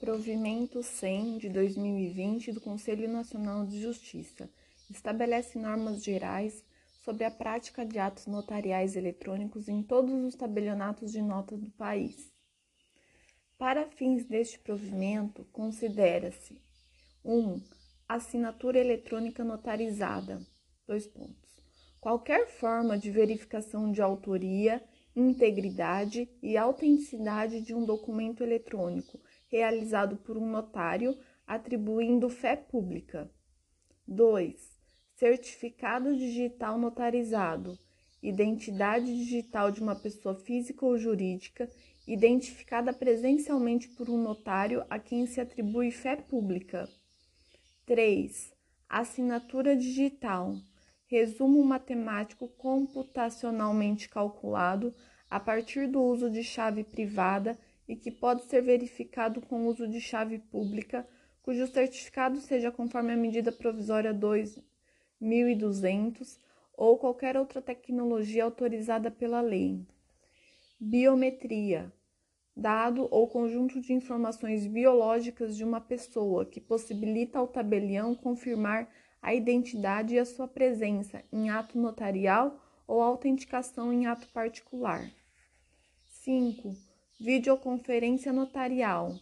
Provimento 100 de 2020 do Conselho Nacional de Justiça estabelece normas gerais sobre a prática de atos notariais eletrônicos em todos os tabelionatos de nota do país. Para fins deste provimento, considera-se 1. Um, assinatura eletrônica notarizada. Dois pontos. Qualquer forma de verificação de autoria, integridade e autenticidade de um documento eletrônico realizado por um notário, atribuindo fé pública. 2. Certificado digital notarizado. Identidade digital de uma pessoa física ou jurídica, identificada presencialmente por um notário a quem se atribui fé pública. 3. Assinatura digital. Resumo matemático computacionalmente calculado a partir do uso de chave privada e que pode ser verificado com uso de chave pública, cujo certificado seja conforme a medida provisória 2200 ou qualquer outra tecnologia autorizada pela lei. Biometria dado ou conjunto de informações biológicas de uma pessoa que possibilita ao tabelião confirmar a identidade e a sua presença em ato notarial ou autenticação em ato particular. 5 Videoconferência notarial.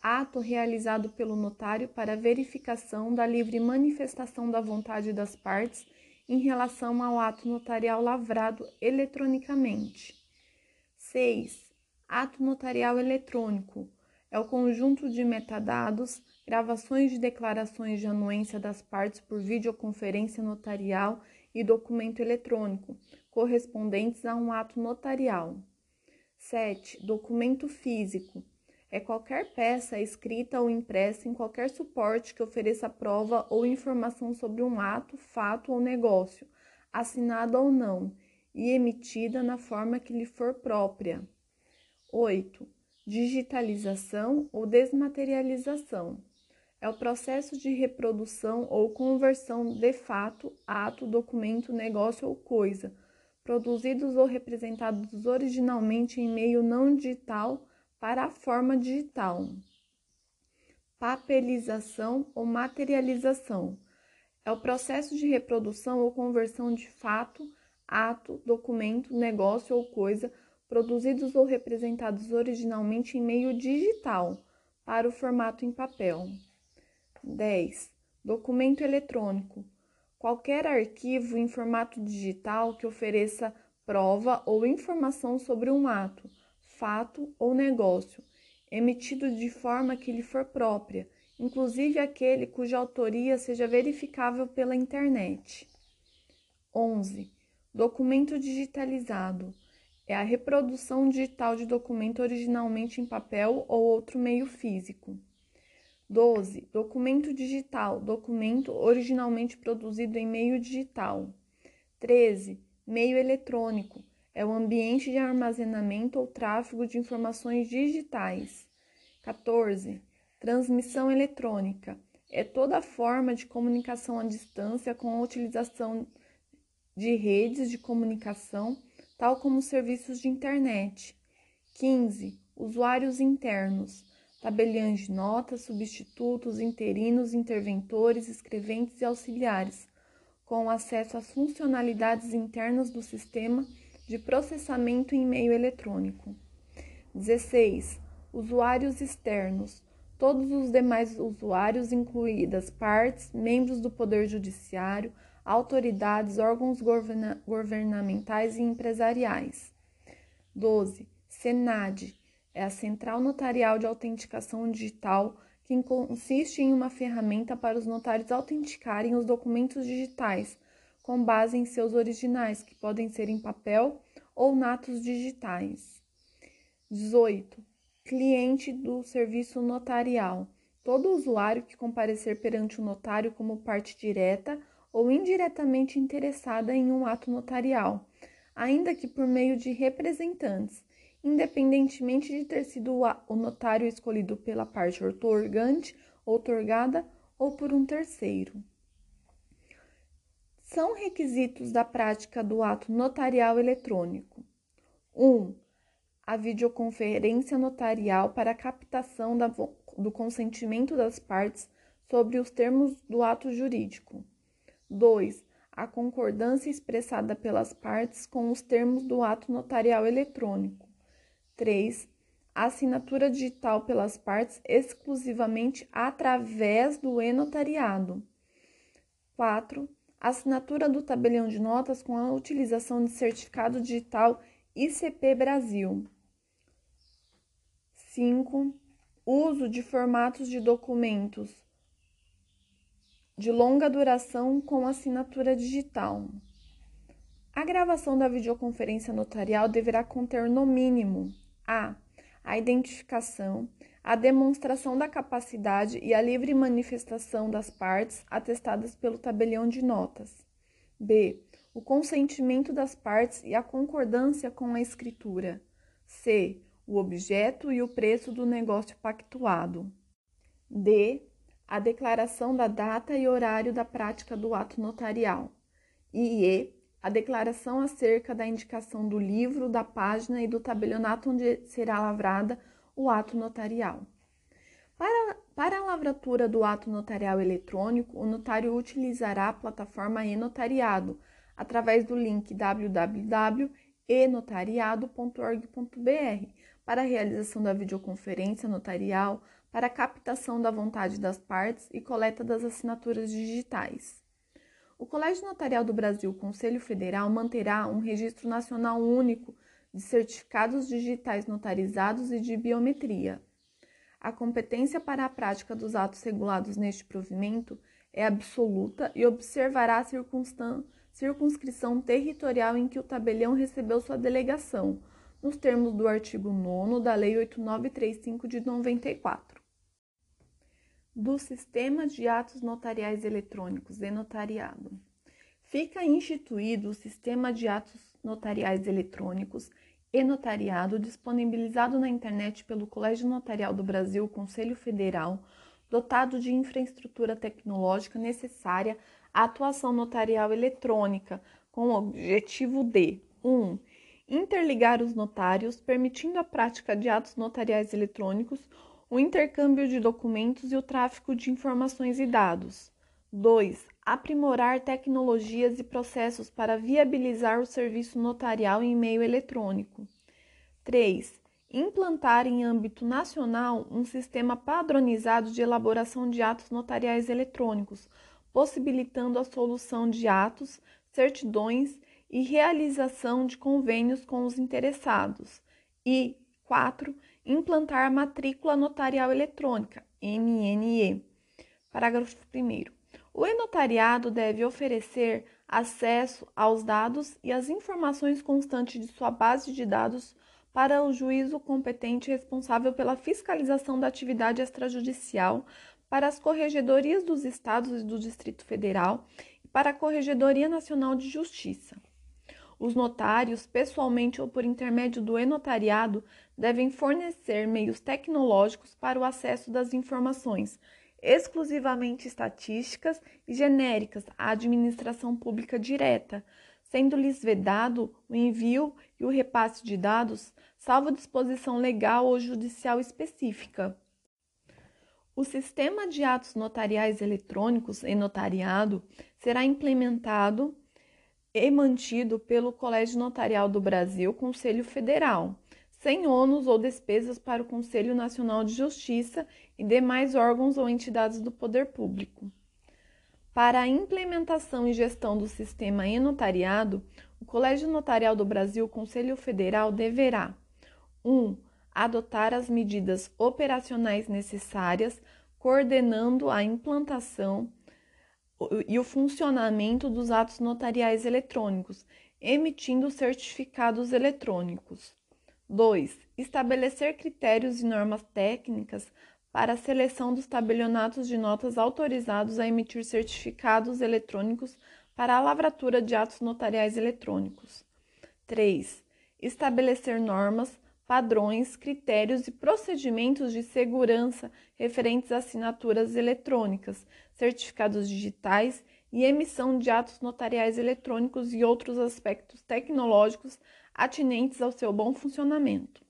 Ato realizado pelo notário para verificação da livre manifestação da vontade das partes em relação ao ato notarial lavrado eletronicamente. 6. Ato notarial eletrônico. É o conjunto de metadados, gravações de declarações de anuência das partes por videoconferência notarial e documento eletrônico, correspondentes a um ato notarial. 7. Documento físico. É qualquer peça escrita ou impressa em qualquer suporte que ofereça prova ou informação sobre um ato, fato ou negócio, assinado ou não, e emitida na forma que lhe for própria. 8. Digitalização ou desmaterialização. É o processo de reprodução ou conversão de fato, ato, documento, negócio ou coisa produzidos ou representados originalmente em meio não digital para a forma digital. Papelização ou materialização é o processo de reprodução ou conversão de fato, ato, documento, negócio ou coisa produzidos ou representados originalmente em meio digital para o formato em papel. 10. Documento eletrônico qualquer arquivo em formato digital que ofereça prova ou informação sobre um ato, fato ou negócio, emitido de forma que lhe for própria, inclusive aquele cuja autoria seja verificável pela internet. 11. Documento digitalizado é a reprodução digital de documento originalmente em papel ou outro meio físico. 12. Documento digital. Documento originalmente produzido em meio digital. 13. Meio eletrônico. É o ambiente de armazenamento ou tráfego de informações digitais. 14. Transmissão eletrônica. É toda forma de comunicação à distância com a utilização de redes de comunicação, tal como serviços de internet. 15. Usuários internos tabeliães de notas, substitutos, interinos, interventores, escreventes e auxiliares, com acesso às funcionalidades internas do sistema de processamento em meio eletrônico. 16. Usuários externos. Todos os demais usuários, incluídas partes, membros do Poder Judiciário, autoridades, órgãos governamentais e empresariais. 12. Senad é a Central Notarial de Autenticação Digital, que consiste em uma ferramenta para os notários autenticarem os documentos digitais, com base em seus originais, que podem ser em papel ou natos digitais. 18. Cliente do serviço notarial. Todo usuário que comparecer perante o notário como parte direta ou indiretamente interessada em um ato notarial, ainda que por meio de representantes, independentemente de ter sido o notário escolhido pela parte otorgante, otorgada ou por um terceiro. São requisitos da prática do ato notarial eletrônico: 1. Um, a videoconferência notarial para captação da, do consentimento das partes sobre os termos do ato jurídico. 2. A concordância expressada pelas partes com os termos do ato notarial eletrônico. 3. A assinatura digital pelas partes exclusivamente através do e-notariado. 4. A assinatura do tabelião de notas com a utilização de certificado digital ICP Brasil. 5. Uso de formatos de documentos de longa duração com assinatura digital. A gravação da videoconferência notarial deverá conter, no mínimo, a. a identificação, a demonstração da capacidade e a livre manifestação das partes atestadas pelo tabelião de notas. b. o consentimento das partes e a concordância com a escritura. c o objeto e o preço do negócio pactuado. D. A declaração da data e horário da prática do ato notarial. E E. A declaração acerca da indicação do livro, da página e do tabelionato onde será lavrada o ato notarial. Para, para a lavratura do ato notarial eletrônico, o notário utilizará a plataforma e-notariado através do link www.enotariado.org.br para a realização da videoconferência notarial, para a captação da vontade das partes e coleta das assinaturas digitais. O Colégio Notarial do Brasil, Conselho Federal, manterá um registro nacional único de certificados digitais notarizados e de biometria. A competência para a prática dos atos regulados neste provimento é absoluta e observará a circunscrição territorial em que o tabelião recebeu sua delegação nos termos do artigo 9 da Lei 8935 de 94. Do Sistema de Atos Notariais Eletrônicos e Notariado. Fica instituído o Sistema de Atos Notariais Eletrônicos e Notariado disponibilizado na internet pelo Colégio Notarial do Brasil, Conselho Federal, dotado de infraestrutura tecnológica necessária à atuação notarial eletrônica, com o objetivo de 1. Um, interligar os notários, permitindo a prática de atos notariais eletrônicos, o intercâmbio de documentos e o tráfico de informações e dados. 2. Aprimorar tecnologias e processos para viabilizar o serviço notarial em meio eletrônico. 3. Implantar em âmbito nacional um sistema padronizado de elaboração de atos notariais eletrônicos, possibilitando a solução de atos, certidões e realização de convênios com os interessados. E 4. Implantar a matrícula notarial eletrônica, MNE. Parágrafo 1. O e-notariado deve oferecer acesso aos dados e às informações constantes de sua base de dados para o juízo competente responsável pela fiscalização da atividade extrajudicial, para as corregedorias dos estados e do Distrito Federal e para a Corregedoria Nacional de Justiça. Os notários, pessoalmente ou por intermédio do e-notariado, devem fornecer meios tecnológicos para o acesso das informações, exclusivamente estatísticas e genéricas à administração pública direta, sendo-lhes vedado o envio e o repasse de dados, salvo disposição legal ou judicial específica. O sistema de atos notariais eletrônicos e notariado será implementado e mantido pelo Colégio Notarial do Brasil, Conselho Federal, sem ônus ou despesas para o Conselho Nacional de Justiça e demais órgãos ou entidades do poder público. Para a implementação e gestão do sistema e-notariado, o Colégio Notarial do Brasil, Conselho Federal, deverá 1. Um, adotar as medidas operacionais necessárias, coordenando a implantação e o funcionamento dos atos notariais eletrônicos, emitindo certificados eletrônicos. 2. Estabelecer critérios e normas técnicas para a seleção dos tabelionatos de notas autorizados a emitir certificados eletrônicos para a lavratura de atos notariais eletrônicos. 3. Estabelecer normas padrões, critérios e procedimentos de segurança referentes a assinaturas eletrônicas, certificados digitais e emissão de atos notariais eletrônicos e outros aspectos tecnológicos atinentes ao seu bom funcionamento.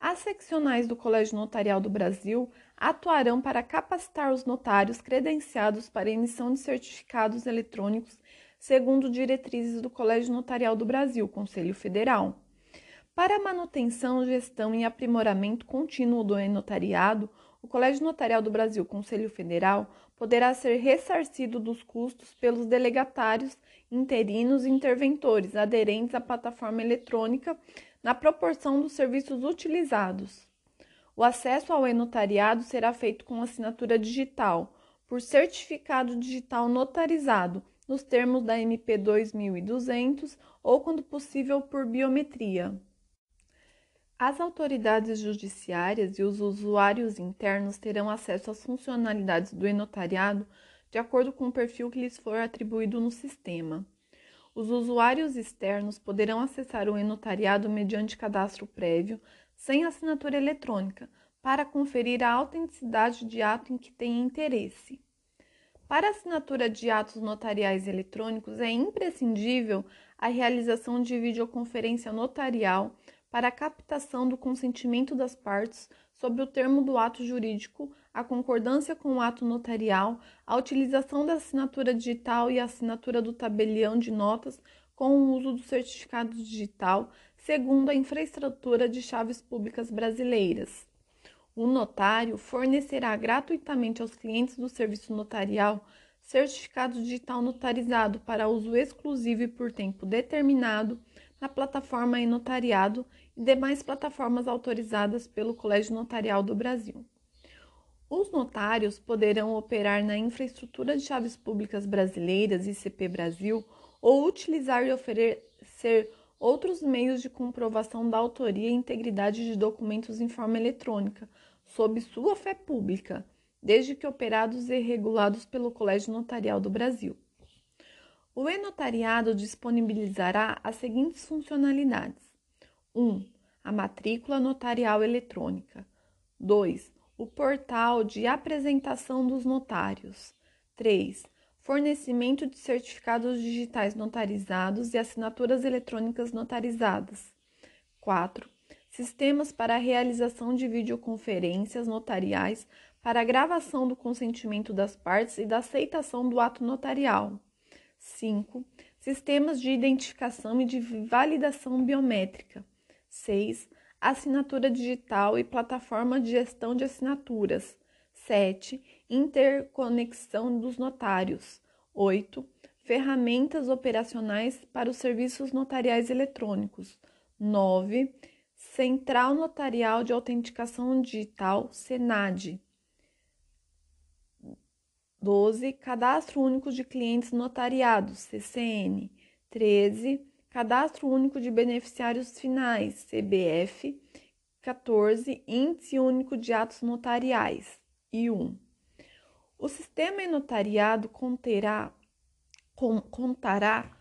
As seccionais do Colégio Notarial do Brasil atuarão para capacitar os notários credenciados para emissão de certificados eletrônicos segundo diretrizes do Colégio Notarial do Brasil, Conselho Federal. Para a manutenção, gestão e aprimoramento contínuo do notariado, o Colégio Notarial do Brasil, Conselho Federal, poderá ser ressarcido dos custos pelos delegatários, interinos e interventores aderentes à plataforma eletrônica na proporção dos serviços utilizados. O acesso ao e-notariado será feito com assinatura digital, por certificado digital notarizado, nos termos da MP 2200 ou, quando possível, por biometria. As autoridades judiciárias e os usuários internos terão acesso às funcionalidades do e-notariado de acordo com o perfil que lhes for atribuído no sistema. Os usuários externos poderão acessar o e-notariado mediante cadastro prévio, sem assinatura eletrônica, para conferir a autenticidade de ato em que têm interesse. Para assinatura de atos notariais eletrônicos, é imprescindível a realização de videoconferência notarial para a captação do consentimento das partes sobre o termo do ato jurídico, a concordância com o ato notarial, a utilização da assinatura digital e a assinatura do tabelião de notas com o uso do certificado digital, segundo a infraestrutura de chaves públicas brasileiras. O notário fornecerá gratuitamente aos clientes do serviço notarial certificado digital notarizado para uso exclusivo e por tempo determinado na plataforma e-notariado e demais plataformas autorizadas pelo Colégio Notarial do Brasil. Os notários poderão operar na infraestrutura de chaves públicas brasileiras ICP Brasil ou utilizar e oferecer outros meios de comprovação da autoria e integridade de documentos em forma eletrônica, sob sua fé pública, desde que operados e regulados pelo Colégio Notarial do Brasil. O e-notariado disponibilizará as seguintes funcionalidades: 1. A matrícula notarial eletrônica. 2. O portal de apresentação dos notários. 3. Fornecimento de certificados digitais notarizados e assinaturas eletrônicas notarizadas. 4. Sistemas para a realização de videoconferências notariais para a gravação do consentimento das partes e da aceitação do ato notarial. 5. Sistemas de identificação e de validação biométrica. 6. Assinatura digital e plataforma de gestão de assinaturas. 7. Interconexão dos notários. 8. Ferramentas operacionais para os serviços notariais eletrônicos. 9. Central Notarial de Autenticação Digital, SENAD. 12. Cadastro Único de Clientes Notariados, CCN. 13. Cadastro Único de Beneficiários Finais, CBF. 14. Índice Único de Atos Notariais, I1. O sistema notariado conterá, com, contará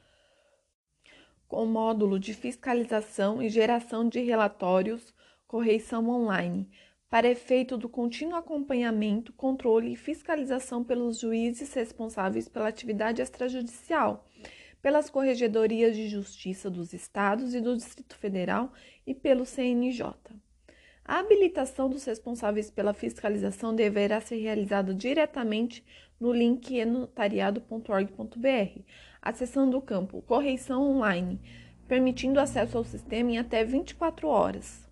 com módulo de fiscalização e geração de relatórios, correição online, para efeito do contínuo acompanhamento, controle e fiscalização pelos juízes responsáveis pela atividade extrajudicial, pelas corregedorias de justiça dos estados e do Distrito Federal e pelo CNJ. A habilitação dos responsáveis pela fiscalização deverá ser realizada diretamente no link enotariado.org.br, acessando o campo Correição Online, permitindo acesso ao sistema em até 24 horas.